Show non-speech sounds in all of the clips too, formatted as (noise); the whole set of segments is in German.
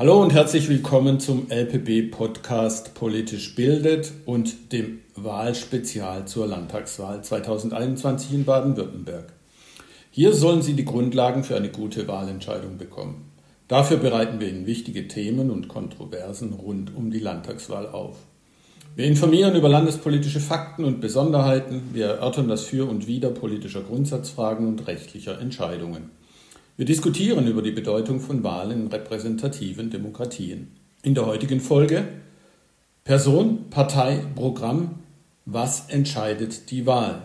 Hallo und herzlich willkommen zum LPB-Podcast Politisch bildet und dem Wahlspezial zur Landtagswahl 2021 in Baden-Württemberg. Hier sollen Sie die Grundlagen für eine gute Wahlentscheidung bekommen. Dafür bereiten wir Ihnen wichtige Themen und Kontroversen rund um die Landtagswahl auf. Wir informieren über landespolitische Fakten und Besonderheiten, wir erörtern das Für und Wider politischer Grundsatzfragen und rechtlicher Entscheidungen. Wir diskutieren über die Bedeutung von Wahlen in repräsentativen Demokratien. In der heutigen Folge Person, Partei, Programm. Was entscheidet die Wahl?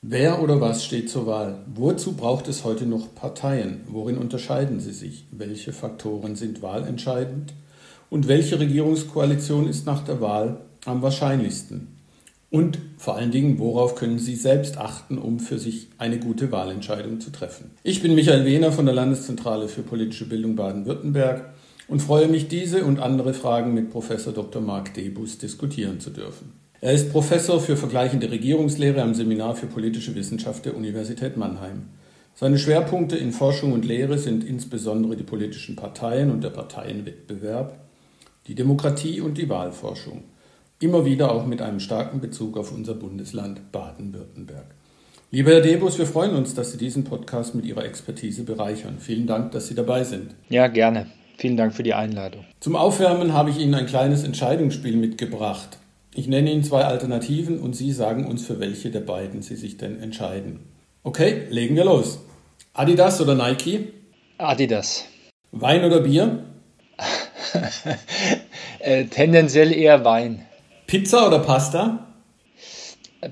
Wer oder was steht zur Wahl? Wozu braucht es heute noch Parteien? Worin unterscheiden sie sich? Welche Faktoren sind wahlentscheidend? Und welche Regierungskoalition ist nach der Wahl am wahrscheinlichsten? Und vor allen Dingen, worauf können Sie selbst achten, um für sich eine gute Wahlentscheidung zu treffen? Ich bin Michael Wehner von der Landeszentrale für politische Bildung Baden-Württemberg und freue mich, diese und andere Fragen mit Professor Dr. Marc Debus diskutieren zu dürfen. Er ist Professor für vergleichende Regierungslehre am Seminar für politische Wissenschaft der Universität Mannheim. Seine Schwerpunkte in Forschung und Lehre sind insbesondere die politischen Parteien und der Parteienwettbewerb, die Demokratie und die Wahlforschung immer wieder auch mit einem starken Bezug auf unser Bundesland Baden-Württemberg. Lieber Herr Debus, wir freuen uns, dass Sie diesen Podcast mit Ihrer Expertise bereichern. Vielen Dank, dass Sie dabei sind. Ja, gerne. Vielen Dank für die Einladung. Zum Aufwärmen habe ich Ihnen ein kleines Entscheidungsspiel mitgebracht. Ich nenne Ihnen zwei Alternativen und Sie sagen uns, für welche der beiden Sie sich denn entscheiden. Okay, legen wir los. Adidas oder Nike? Adidas. Wein oder Bier? (laughs) äh, tendenziell eher Wein. Pizza oder Pasta?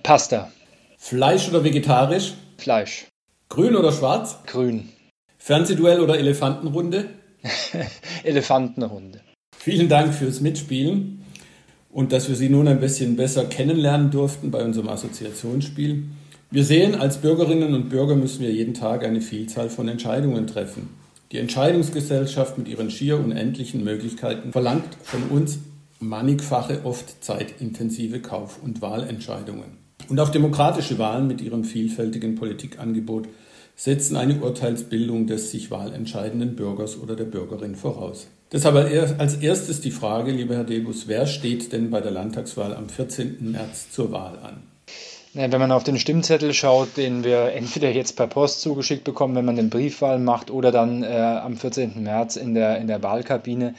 Pasta. Fleisch oder vegetarisch? Fleisch. Grün oder schwarz? Grün. Fernsehduell oder Elefantenrunde? (laughs) Elefantenrunde. Vielen Dank fürs Mitspielen und dass wir Sie nun ein bisschen besser kennenlernen durften bei unserem Assoziationsspiel. Wir sehen, als Bürgerinnen und Bürger müssen wir jeden Tag eine Vielzahl von Entscheidungen treffen. Die Entscheidungsgesellschaft mit ihren schier unendlichen Möglichkeiten verlangt von uns mannigfache, oft zeitintensive Kauf- und Wahlentscheidungen. Und auch demokratische Wahlen mit ihrem vielfältigen Politikangebot setzen eine Urteilsbildung des sich wahlentscheidenden Bürgers oder der Bürgerin voraus. Deshalb als erstes die Frage, lieber Herr Debus, wer steht denn bei der Landtagswahl am 14. März zur Wahl an? Wenn man auf den Stimmzettel schaut, den wir entweder jetzt per Post zugeschickt bekommen, wenn man den Briefwahl macht, oder dann äh, am 14. März in der, in der Wahlkabine,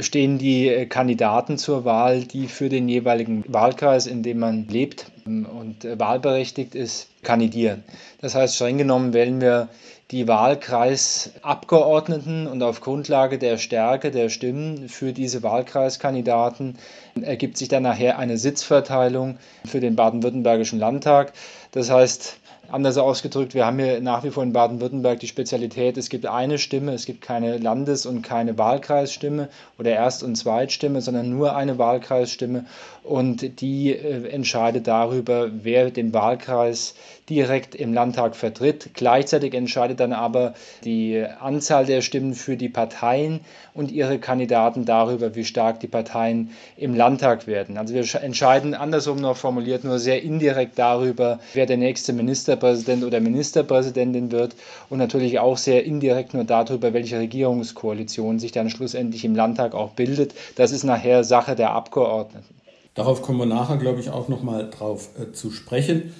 stehen die äh, Kandidaten zur Wahl, die für den jeweiligen Wahlkreis, in dem man lebt ähm, und äh, wahlberechtigt ist, kandidieren. Das heißt, streng genommen wählen wir die Wahlkreisabgeordneten und auf Grundlage der Stärke der Stimmen für diese Wahlkreiskandidaten ergibt sich dann nachher eine Sitzverteilung für den baden-württembergischen Landtag. Das heißt, Anders ausgedrückt, wir haben hier nach wie vor in Baden-Württemberg die Spezialität, es gibt eine Stimme, es gibt keine Landes- und keine Wahlkreisstimme oder Erst- und Zweitstimme, sondern nur eine Wahlkreisstimme. Und die äh, entscheidet darüber, wer den Wahlkreis direkt im Landtag vertritt. Gleichzeitig entscheidet dann aber die Anzahl der Stimmen für die Parteien und ihre Kandidaten darüber, wie stark die Parteien im Landtag werden. Also wir entscheiden andersrum noch formuliert nur sehr indirekt darüber, wer der nächste Ministerpräsident oder Ministerpräsidentin wird und natürlich auch sehr indirekt nur darüber, welche Regierungskoalition sich dann schlussendlich im Landtag auch bildet. Das ist nachher Sache der Abgeordneten. Darauf kommen wir nachher, glaube ich, auch nochmal drauf äh, zu sprechen.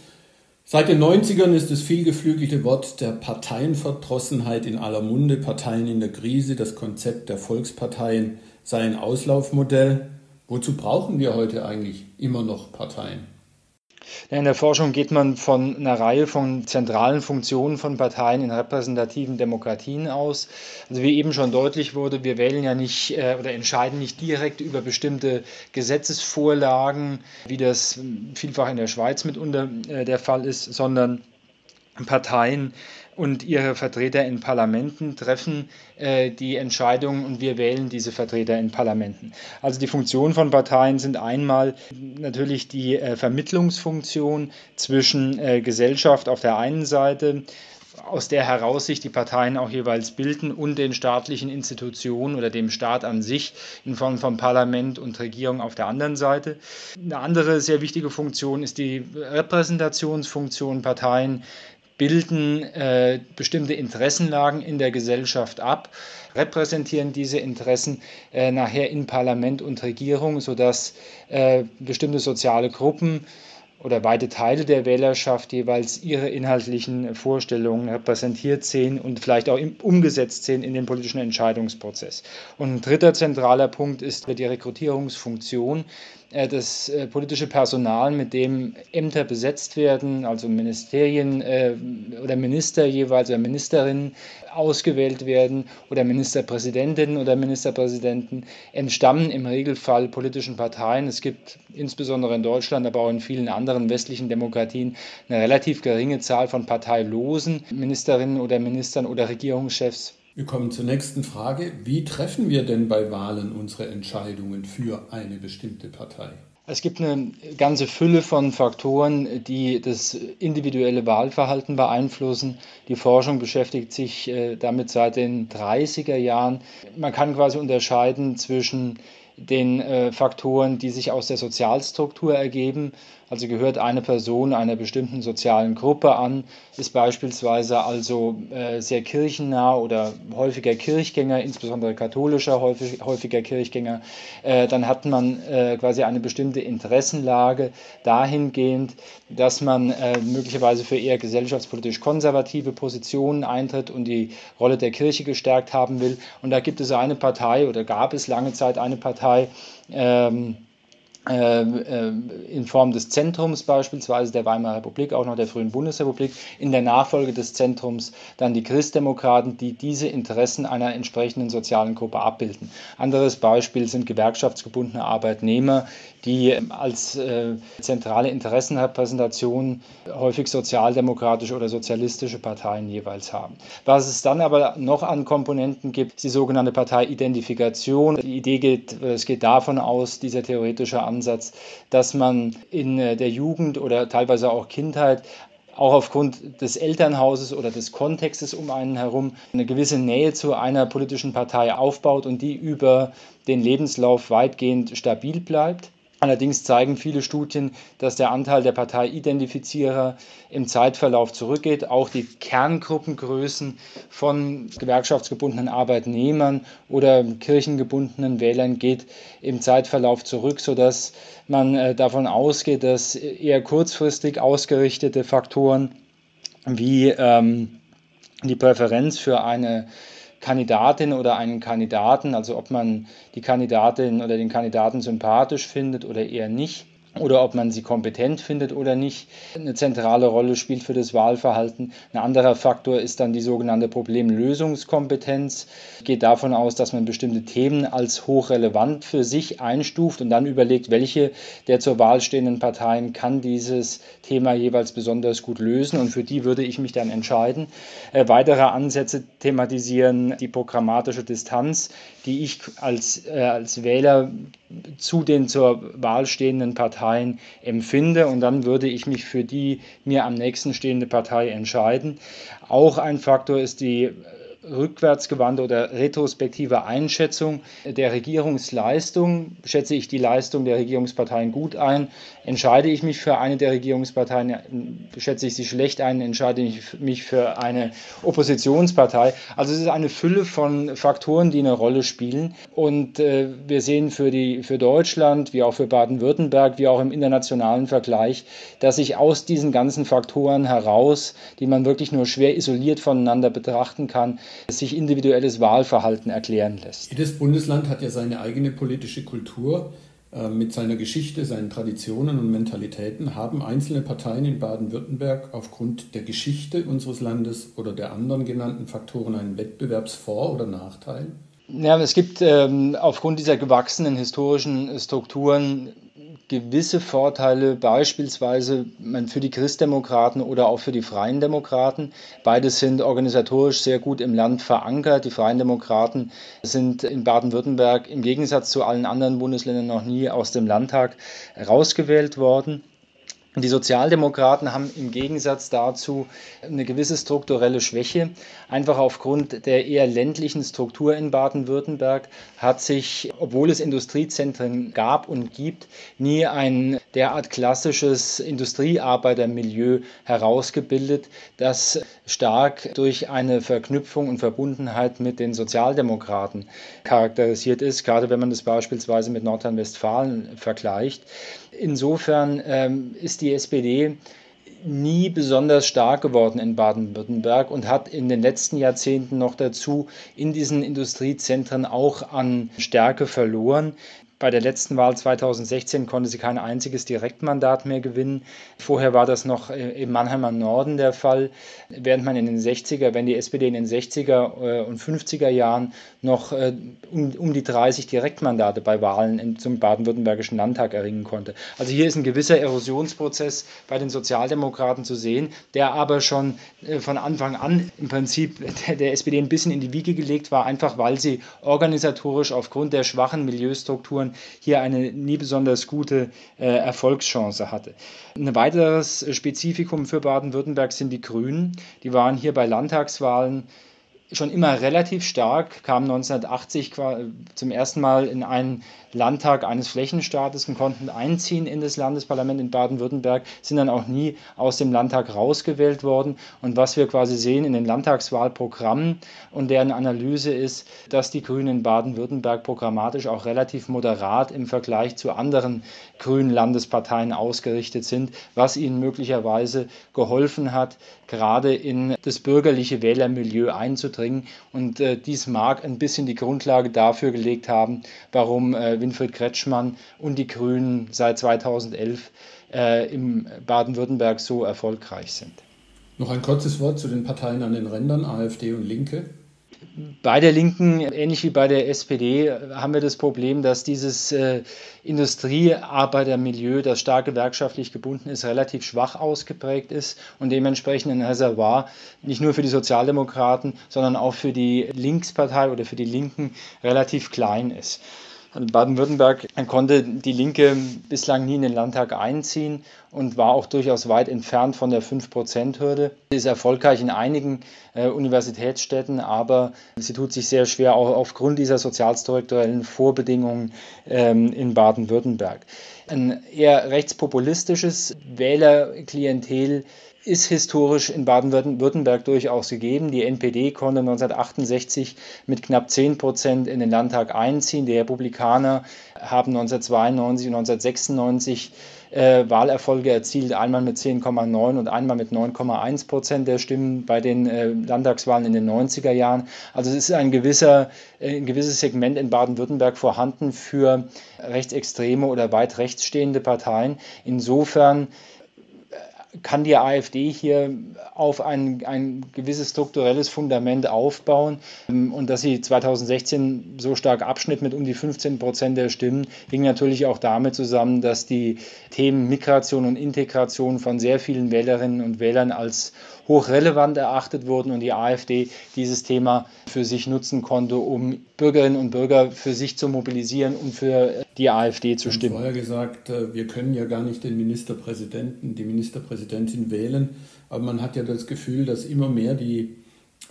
Seit den 90ern ist das vielgeflügelte Wort der Parteienverdrossenheit in aller Munde, Parteien in der Krise, das Konzept der Volksparteien sei ein Auslaufmodell. Wozu brauchen wir heute eigentlich immer noch Parteien? In der Forschung geht man von einer Reihe von zentralen Funktionen von Parteien in repräsentativen Demokratien aus. Also wie eben schon deutlich wurde, wir wählen ja nicht äh, oder entscheiden nicht direkt über bestimmte Gesetzesvorlagen, wie das vielfach in der Schweiz mitunter äh, der Fall ist, sondern Parteien und ihre Vertreter in Parlamenten treffen äh, die Entscheidungen und wir wählen diese Vertreter in Parlamenten. Also die Funktionen von Parteien sind einmal natürlich die äh, Vermittlungsfunktion zwischen äh, Gesellschaft auf der einen Seite, aus der heraus sich die Parteien auch jeweils bilden und den staatlichen Institutionen oder dem Staat an sich in Form von Parlament und Regierung auf der anderen Seite. Eine andere sehr wichtige Funktion ist die Repräsentationsfunktion. Parteien bilden äh, bestimmte Interessenlagen in der Gesellschaft ab, repräsentieren diese Interessen äh, nachher in Parlament und Regierung, sodass äh, bestimmte soziale Gruppen oder weite Teile der Wählerschaft jeweils ihre inhaltlichen Vorstellungen repräsentiert sehen und vielleicht auch umgesetzt sehen in den politischen Entscheidungsprozess. Und ein dritter zentraler Punkt ist die Rekrutierungsfunktion. Äh, das äh, politische Personal, mit dem Ämter besetzt werden, also Ministerien äh, oder Minister jeweils oder Ministerinnen ausgewählt werden oder Ministerpräsidentinnen oder Ministerpräsidenten, entstammen im Regelfall politischen Parteien. Es gibt insbesondere in Deutschland, aber auch in vielen anderen westlichen Demokratien eine relativ geringe Zahl von parteilosen Ministerinnen oder Ministern oder Regierungschefs. Wir kommen zur nächsten Frage. Wie treffen wir denn bei Wahlen unsere Entscheidungen für eine bestimmte Partei? Es gibt eine ganze Fülle von Faktoren, die das individuelle Wahlverhalten beeinflussen. Die Forschung beschäftigt sich äh, damit seit den 30er Jahren. Man kann quasi unterscheiden zwischen den äh, Faktoren, die sich aus der Sozialstruktur ergeben. Also gehört eine Person einer bestimmten sozialen Gruppe an, ist beispielsweise also äh, sehr kirchennah oder häufiger Kirchgänger, insbesondere katholischer häufig, häufiger Kirchgänger, äh, dann hat man äh, quasi eine bestimmte Interessenlage dahingehend, dass man äh, möglicherweise für eher gesellschaftspolitisch konservative Positionen eintritt und die Rolle der Kirche gestärkt haben will. Und da gibt es eine Partei oder gab es lange Zeit eine Partei, ähm, in Form des Zentrums beispielsweise der Weimarer Republik, auch noch der frühen Bundesrepublik, in der Nachfolge des Zentrums dann die Christdemokraten, die diese Interessen einer entsprechenden sozialen Gruppe abbilden. Anderes Beispiel sind gewerkschaftsgebundene Arbeitnehmer, die als äh, zentrale Interessenrepräsentation häufig sozialdemokratische oder sozialistische Parteien jeweils haben. Was es dann aber noch an Komponenten gibt, ist die sogenannte Parteiidentifikation. Die Idee geht, es geht davon aus, dieser theoretische Ansatz, dass man in äh, der Jugend oder teilweise auch Kindheit auch aufgrund des Elternhauses oder des Kontextes um einen herum eine gewisse Nähe zu einer politischen Partei aufbaut und die über den Lebenslauf weitgehend stabil bleibt. Allerdings zeigen viele Studien, dass der Anteil der Parteiidentifizierer im Zeitverlauf zurückgeht. Auch die Kerngruppengrößen von gewerkschaftsgebundenen Arbeitnehmern oder kirchengebundenen Wählern geht im Zeitverlauf zurück, sodass man äh, davon ausgeht, dass eher kurzfristig ausgerichtete Faktoren wie ähm, die Präferenz für eine Kandidatin oder einen Kandidaten, also ob man die Kandidatin oder den Kandidaten sympathisch findet oder eher nicht, oder ob man sie kompetent findet oder nicht, eine zentrale Rolle spielt für das Wahlverhalten. Ein anderer Faktor ist dann die sogenannte Problemlösungskompetenz. Geht davon aus, dass man bestimmte Themen als hochrelevant für sich einstuft und dann überlegt, welche der zur Wahl stehenden Parteien kann dieses Thema jeweils besonders gut lösen und für die würde ich mich dann entscheiden. Äh, weitere Ansätze thematisieren die programmatische Distanz, die ich als, äh, als Wähler zu den zur Wahl stehenden Parteien empfinde und dann würde ich mich für die mir am nächsten stehende Partei entscheiden. Auch ein Faktor ist die rückwärtsgewandte oder retrospektive Einschätzung der Regierungsleistung. Schätze ich die Leistung der Regierungsparteien gut ein, entscheide ich mich für eine der Regierungsparteien, schätze ich sie schlecht ein, entscheide ich mich für eine Oppositionspartei. Also es ist eine Fülle von Faktoren, die eine Rolle spielen. Und äh, wir sehen für, die, für Deutschland, wie auch für Baden-Württemberg, wie auch im internationalen Vergleich, dass sich aus diesen ganzen Faktoren heraus, die man wirklich nur schwer isoliert voneinander betrachten kann, sich individuelles Wahlverhalten erklären lässt. Jedes Bundesland hat ja seine eigene politische Kultur. Äh, mit seiner Geschichte, seinen Traditionen und Mentalitäten haben einzelne Parteien in Baden-Württemberg aufgrund der Geschichte unseres Landes oder der anderen genannten Faktoren einen Wettbewerbsvor- oder Nachteil? Ja, es gibt ähm, aufgrund dieser gewachsenen historischen Strukturen gewisse Vorteile, beispielsweise für die Christdemokraten oder auch für die Freien Demokraten. Beides sind organisatorisch sehr gut im Land verankert. Die Freien Demokraten sind in Baden-Württemberg im Gegensatz zu allen anderen Bundesländern noch nie aus dem Landtag rausgewählt worden. Die Sozialdemokraten haben im Gegensatz dazu eine gewisse strukturelle Schwäche. Einfach aufgrund der eher ländlichen Struktur in Baden-Württemberg hat sich, obwohl es Industriezentren gab und gibt, nie ein derart klassisches Industriearbeitermilieu herausgebildet, das stark durch eine Verknüpfung und Verbundenheit mit den Sozialdemokraten charakterisiert ist, gerade wenn man das beispielsweise mit Nordrhein-Westfalen vergleicht. Insofern ähm, ist die SPD nie besonders stark geworden in Baden-Württemberg und hat in den letzten Jahrzehnten noch dazu in diesen Industriezentren auch an Stärke verloren. Bei der letzten Wahl 2016 konnte sie kein einziges Direktmandat mehr gewinnen. Vorher war das noch im Mannheimer Norden der Fall, während man in den 60er, wenn die SPD in den 60er und 50er Jahren noch äh, um, die 30 Direktmandate bei Wahlen zum baden-württembergischen Landtag erringen konnte. Also hier ist ein gewisser Erosionsprozess bei den Sozialdemokraten zu sehen, der aber schon äh, von Anfang an im Prinzip der SPD ein bisschen in die Wiege gelegt war, einfach weil sie organisatorisch aufgrund der schwachen Milieustrukturen hier eine nie besonders gute äh, Erfolgschance hatte. Ein weiteres Spezifikum für Baden-Württemberg sind die Grünen. Die waren hier bei Landtagswahlen schon immer relativ stark, kam 1980 zum ersten Mal in einen Landtag eines Flächenstaates und konnten einziehen in das Landesparlament in Baden-Württemberg, sind dann auch nie aus dem Landtag rausgewählt worden. Und was wir quasi sehen in den Landtagswahlprogrammen und deren Analyse ist, dass die Grünen in Baden-Württemberg programmatisch auch relativ moderat im Vergleich zu anderen grünen Landesparteien ausgerichtet sind, was ihnen möglicherweise geholfen hat, gerade in das bürgerliche Wählermilieu einzudringen. Und äh, dies mag ein bisschen die Grundlage dafür gelegt haben, warum äh, Winfried Kretschmann und die Grünen seit 2011 äh, im Baden-Württemberg so erfolgreich sind. Noch ein kurzes Wort zu den Parteien an den Rändern, AfD und Linke. Bei der Linken, ähnlich wie bei der SPD, haben wir das Problem, dass dieses äh, Industriearbeitermilieu, das stark gewerkschaftlich gebunden ist, relativ schwach ausgeprägt ist und dementsprechend ein Reservoir nicht nur für die Sozialdemokraten, sondern auch für die Linkspartei oder für die Linken relativ klein ist. Baden-Württemberg konnte die Linke bislang nie in den Landtag einziehen und war auch durchaus weit entfernt von der 5-Prozent-Hürde. Sie ist erfolgreich in einigen äh, Universitätsstädten, aber sie tut sich sehr schwer auch aufgrund dieser sozialstrukturellen Vorbedingungen ähm, in Baden-Württemberg. Ein eher rechtspopulistisches Wählerklientel ist historisch in Baden-Württemberg durchaus gegeben. Die NPD konnte 1968 mit knapp 10 Prozent in den Landtag einziehen. Die Republikaner haben 1992 und 1996 äh, Wahlerfolge erzielt, einmal mit 10,9 und einmal mit 9,1 Prozent der Stimmen bei den äh, Landtagswahlen in den 90er Jahren. Also es ist ein, gewisser, äh, ein gewisses Segment in Baden-Württemberg vorhanden für rechtsextreme oder weit rechtsstehende Parteien. Insofern kann die AfD hier auf ein, ein gewisses strukturelles Fundament aufbauen. Und dass sie 2016 so stark abschnitt mit um die 15 Prozent der Stimmen, hing natürlich auch damit zusammen, dass die Themen Migration und Integration von sehr vielen Wählerinnen und Wählern als hochrelevant erachtet wurden und die AfD dieses Thema für sich nutzen konnte, um Bürgerinnen und Bürger für sich zu mobilisieren und für die AfD zu stimmen. Ich habe vorher gesagt, äh, wir können ja gar nicht den Ministerpräsidenten, die Ministerpräsidentin wählen, aber man hat ja das Gefühl, dass immer mehr die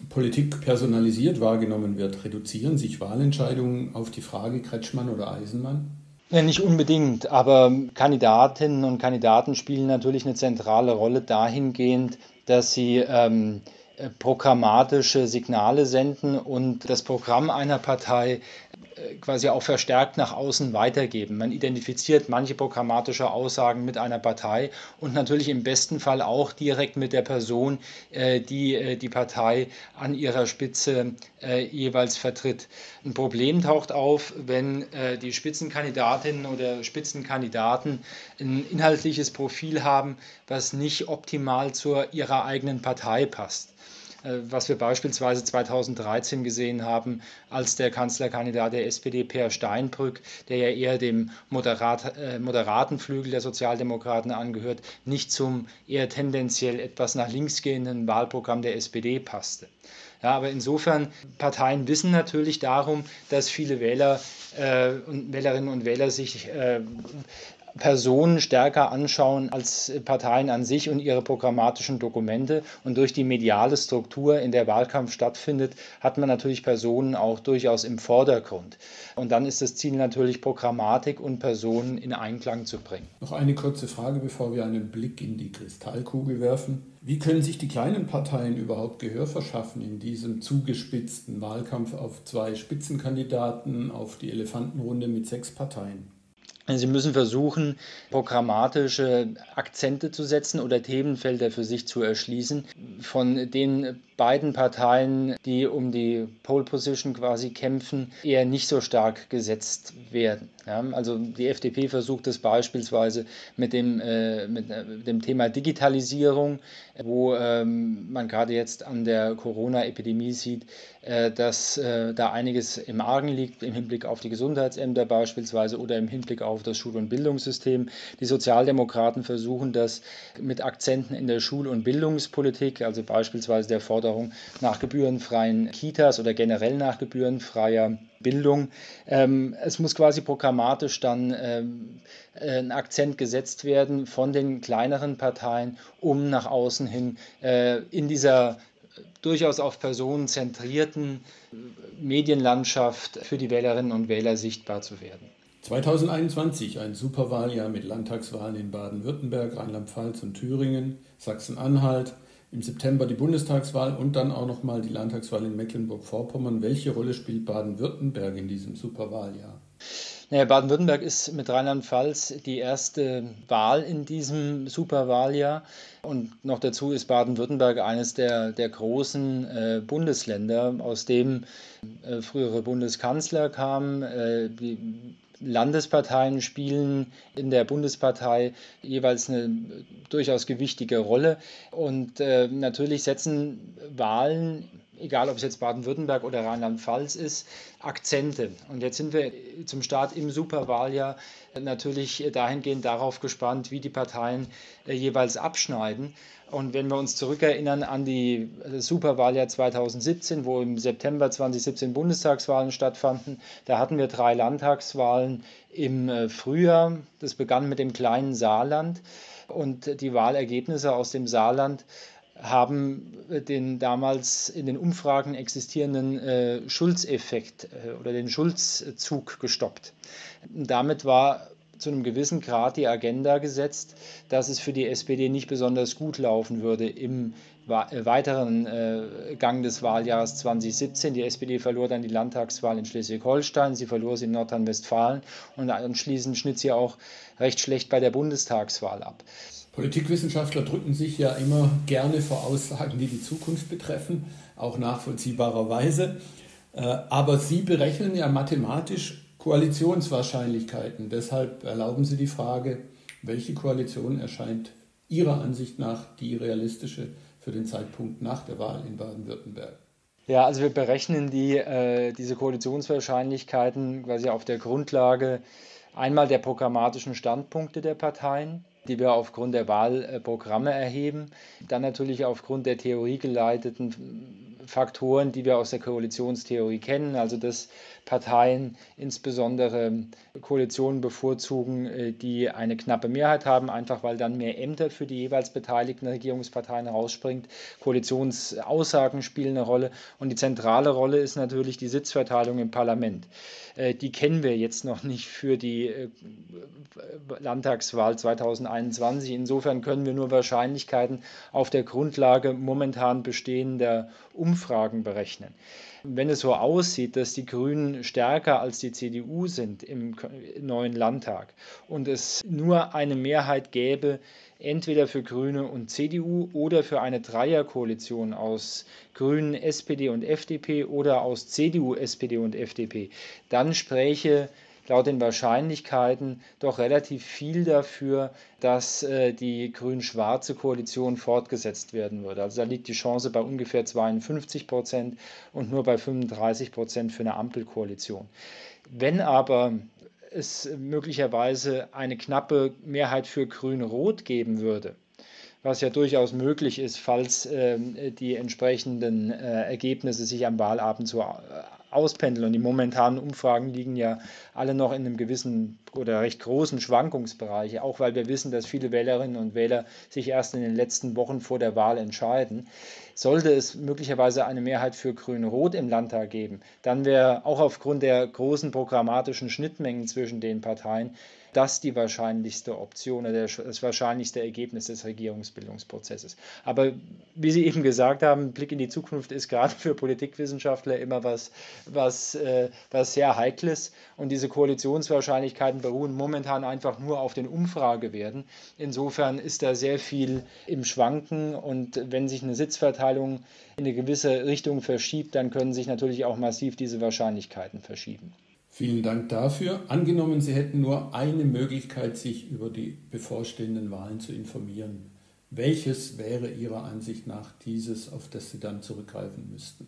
Politik personalisiert wahrgenommen wird. Reduzieren sich Wahlentscheidungen auf die Frage Kretschmann oder Eisenmann? Ja, nicht unbedingt, aber Kandidatinnen und Kandidaten spielen natürlich eine zentrale Rolle dahingehend, dass sie ähm, programmatische Signale senden und das Programm einer Partei äh, quasi auch verstärkt nach außen weitergeben. Man identifiziert manche programmatische Aussagen mit einer Partei und natürlich im besten Fall auch direkt mit der Person, äh, die äh, die Partei an ihrer Spitze jeweils vertritt. Ein Problem taucht auf, wenn die Spitzenkandidatinnen oder Spitzenkandidaten ein inhaltliches Profil haben, was nicht optimal zu ihrer eigenen Partei passt. Äh, was wir beispielsweise 2013 gesehen haben, als der Kanzlerkandidat der SPD, Per Steinbrück, der ja eher dem moderat, äh, moderaten Flügel der Sozialdemokraten angehört, nicht zum eher tendenziell etwas nach links gehenden Wahlprogramm der SPD passte. Ja, aber insofern, Parteien wissen natürlich darum, dass viele Wähler äh, und Wählerinnen und Wähler sich äh, Personen stärker anschauen als Parteien an sich und ihre programmatischen Dokumente. Und durch die mediale Struktur, in der Wahlkampf stattfindet, hat man natürlich Personen auch durchaus im Vordergrund. Und dann ist das Ziel natürlich, Programmatik und Personen in Einklang zu bringen. Noch eine kurze Frage, bevor wir einen Blick in die Kristallkugel werfen. Wie können sich die kleinen Parteien überhaupt Gehör verschaffen in diesem zugespitzten Wahlkampf auf zwei Spitzenkandidaten, auf die Elefantenrunde mit sechs Parteien? Sie müssen versuchen, programmatische Akzente zu setzen oder Themenfelder für sich zu erschließen. Von den beiden Parteien, die um die Pole Position quasi kämpfen, eher nicht so stark gesetzt werden. Ja, also die FDP versucht es beispielsweise mit dem, äh, mit äh, dem Thema Digitalisierung, wo ähm, man gerade jetzt an der Corona-Epidemie sieht, äh, dass äh, da einiges im Argen liegt im Hinblick auf die Gesundheitsämter beispielsweise oder im Hinblick auf das Schul- und Bildungssystem. Die Sozialdemokraten versuchen das mit Akzenten in der Schul- und Bildungspolitik, also beispielsweise der Forderung nach gebührenfreien Kitas oder generell nach gebührenfreier Bildung. Ähm, es muss quasi programmatisch dann ähm, äh, ein Akzent gesetzt werden von den kleineren Parteien, um nach außen hin äh, in dieser durchaus auf Personen zentrierten Medienlandschaft für die Wählerinnen und Wähler sichtbar zu werden. 2021 ein Superwahljahr mit Landtagswahlen in Baden-Württemberg, Rheinland-Pfalz und Thüringen, Sachsen-Anhalt, im September die Bundestagswahl und dann auch nochmal die Landtagswahl in Mecklenburg-Vorpommern. Welche Rolle spielt Baden-Württemberg in diesem Superwahljahr? Naja, Baden-Württemberg ist mit Rheinland-Pfalz die erste Wahl in diesem Superwahljahr. Und noch dazu ist Baden-Württemberg eines der, der großen äh, Bundesländer, aus dem äh, frühere Bundeskanzler kam. Äh, Landesparteien spielen in der Bundespartei jeweils eine durchaus gewichtige Rolle. Und äh, natürlich setzen Wahlen egal ob es jetzt Baden-Württemberg oder Rheinland-Pfalz ist, Akzente. Und jetzt sind wir zum Start im Superwahljahr natürlich dahingehend darauf gespannt, wie die Parteien äh, jeweils abschneiden. Und wenn wir uns zurückerinnern an die Superwahljahr 2017, wo im September 2017 Bundestagswahlen stattfanden, da hatten wir drei Landtagswahlen im äh, Frühjahr. Das begann mit dem kleinen Saarland. Und die Wahlergebnisse aus dem Saarland haben den damals in den Umfragen existierenden äh, Schulzeffekt äh, oder den Schulzzug gestoppt. Damit war zu einem gewissen Grad die Agenda gesetzt, dass es für die SPD nicht besonders gut laufen würde im äh, weiteren äh, Gang des Wahljahres 2017. Die SPD verlor dann die Landtagswahl in Schleswig-Holstein, sie verlor sie in Nordrhein-Westfalen und anschließend schnitt sie auch recht schlecht bei der Bundestagswahl ab. Politikwissenschaftler drücken sich ja immer gerne vor Aussagen, die die Zukunft betreffen, auch nachvollziehbarerweise. Äh, aber Sie berechnen ja mathematisch Koalitionswahrscheinlichkeiten. Deshalb erlauben Sie die Frage, welche Koalition erscheint Ihrer Ansicht nach die realistische für den Zeitpunkt nach der Wahl in Baden-Württemberg? Ja, also wir berechnen die, äh, diese Koalitionswahrscheinlichkeiten quasi auf der Grundlage einmal der programmatischen Standpunkte der Parteien, die wir aufgrund der Wahlprogramme erheben. Dann natürlich aufgrund der theoriegeleiteten Faktoren, die wir aus der Koalitionstheorie kennen, also dass Parteien insbesondere Koalitionen bevorzugen, äh, die eine knappe Mehrheit haben, einfach weil dann mehr Ämter für die jeweils beteiligten Regierungsparteien herausspringt. Koalitionsaussagen spielen eine Rolle und die zentrale Rolle ist natürlich die Sitzverteilung im Parlament. Äh, die kennen wir jetzt noch nicht für die äh, Landtagswahl 2021. Insofern können wir nur Wahrscheinlichkeiten auf der Grundlage momentan bestehender Umfragen berechnen. Wenn es so aussieht, dass die Grünen stärker als die CDU sind im neuen Landtag und es nur eine Mehrheit gäbe, entweder für Grüne und CDU oder für eine Dreierkoalition aus Grünen, SPD und FDP oder aus CDU, SPD und FDP, dann spräche laut den Wahrscheinlichkeiten doch relativ viel dafür, dass äh, die grün-schwarze Koalition fortgesetzt werden würde. Also da liegt die Chance bei ungefähr 52 Prozent und nur bei 35 Prozent für eine Ampelkoalition. Wenn aber es möglicherweise eine knappe Mehrheit für Grün-Rot geben würde, was ja durchaus möglich ist, falls äh, die entsprechenden äh, Ergebnisse sich am Wahlabend so auspendeln. Und die momentanen Umfragen liegen ja alle noch in einem gewissen oder recht großen Schwankungsbereich, auch weil wir wissen, dass viele Wählerinnen und Wähler sich erst in den letzten Wochen vor der Wahl entscheiden. Sollte es möglicherweise eine Mehrheit für Grün-Rot im Landtag geben, dann wäre auch aufgrund der großen programmatischen Schnittmengen zwischen den Parteien das die wahrscheinlichste Option oder das wahrscheinlichste Ergebnis des Regierungsbildungsprozesses. Aber wie Sie eben gesagt haben, Blick in die Zukunft ist gerade für Politikwissenschaftler immer was, was, äh, was sehr Heikles. Und diese Koalitionswahrscheinlichkeiten beruhen momentan einfach nur auf den Umfragewerten. Insofern ist da sehr viel im Schwanken. Und wenn sich eine Sitzverteilung in eine gewisse Richtung verschiebt, dann können sich natürlich auch massiv diese Wahrscheinlichkeiten verschieben. Vielen Dank dafür. Angenommen, Sie hätten nur eine Möglichkeit, sich über die bevorstehenden Wahlen zu informieren. Welches wäre Ihrer Ansicht nach dieses, auf das Sie dann zurückgreifen müssten?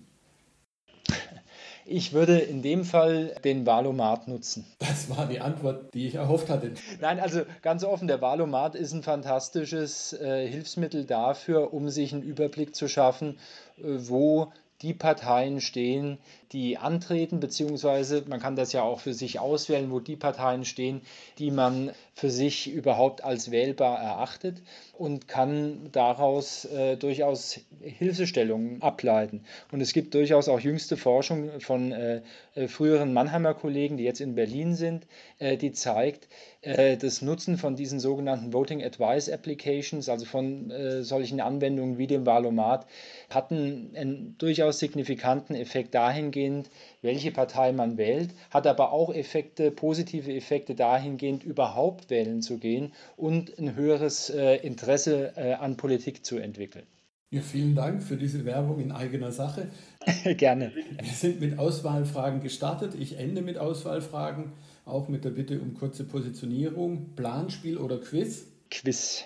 Ich würde in dem Fall den Valomat nutzen. Das war die Antwort, die ich erhofft hatte. Nein, also ganz offen, der Valomat ist ein fantastisches äh, Hilfsmittel dafür, um sich einen Überblick zu schaffen, äh, wo die Parteien stehen, die antreten, beziehungsweise man kann das ja auch für sich auswählen, wo die Parteien stehen, die man für sich überhaupt als wählbar erachtet und kann daraus äh, durchaus Hilfestellungen ableiten. Und es gibt durchaus auch jüngste Forschung von äh, äh, früheren Mannheimer Kollegen, die jetzt in Berlin sind, äh, die zeigt, äh, das Nutzen von diesen sogenannten Voting Advice Applications, also von äh, solchen Anwendungen wie dem Valomat, hatten einen durchaus signifikanten Effekt dahingehend, welche Partei man wählt, hat aber auch Effekte, positive Effekte dahingehend, überhaupt wählen zu gehen und ein höheres äh, Interesse äh, an Politik zu entwickeln. Ja, vielen Dank für diese Werbung in eigener Sache. (laughs) Gerne. Wir sind mit Auswahlfragen gestartet. Ich ende mit Auswahlfragen, auch mit der Bitte um kurze Positionierung. Planspiel oder Quiz? Quiz.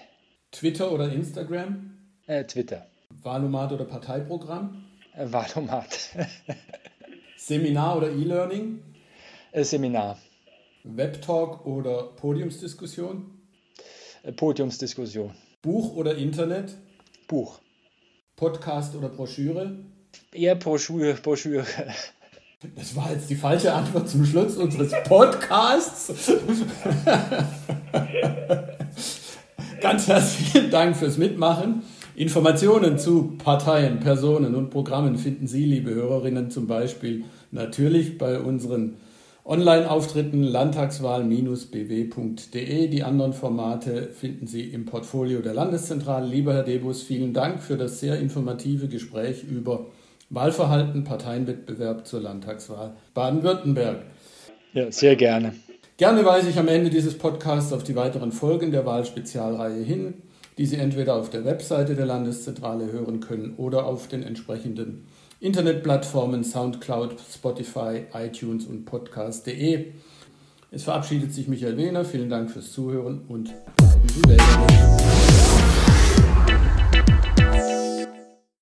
Twitter oder Instagram? Äh, Twitter. Wahlomat oder Parteiprogramm? Äh, Wahlomat. (laughs) Seminar oder E-Learning? Äh, Seminar. Webtalk oder Podiumsdiskussion? Äh, Podiumsdiskussion. Buch oder Internet? Buch. Podcast oder Broschüre? Eher Broschüre. Broschüre. (laughs) Das war jetzt die falsche Antwort zum Schluss unseres Podcasts. (laughs) Ganz herzlichen Dank fürs Mitmachen. Informationen zu Parteien, Personen und Programmen finden Sie, liebe Hörerinnen, zum Beispiel natürlich bei unseren Online-Auftritten landtagswahl-bw.de. Die anderen Formate finden Sie im Portfolio der Landeszentrale. Lieber Herr Debus, vielen Dank für das sehr informative Gespräch über Wahlverhalten, Parteienwettbewerb zur Landtagswahl Baden-Württemberg. Ja, sehr gerne. Gerne weise ich am Ende dieses Podcasts auf die weiteren Folgen der Wahlspezialreihe hin die Sie entweder auf der Webseite der Landeszentrale hören können oder auf den entsprechenden Internetplattformen Soundcloud, Spotify, iTunes und Podcast.de. Es verabschiedet sich Michael Wehner. Vielen Dank fürs Zuhören und bleiben Sie wählerisch.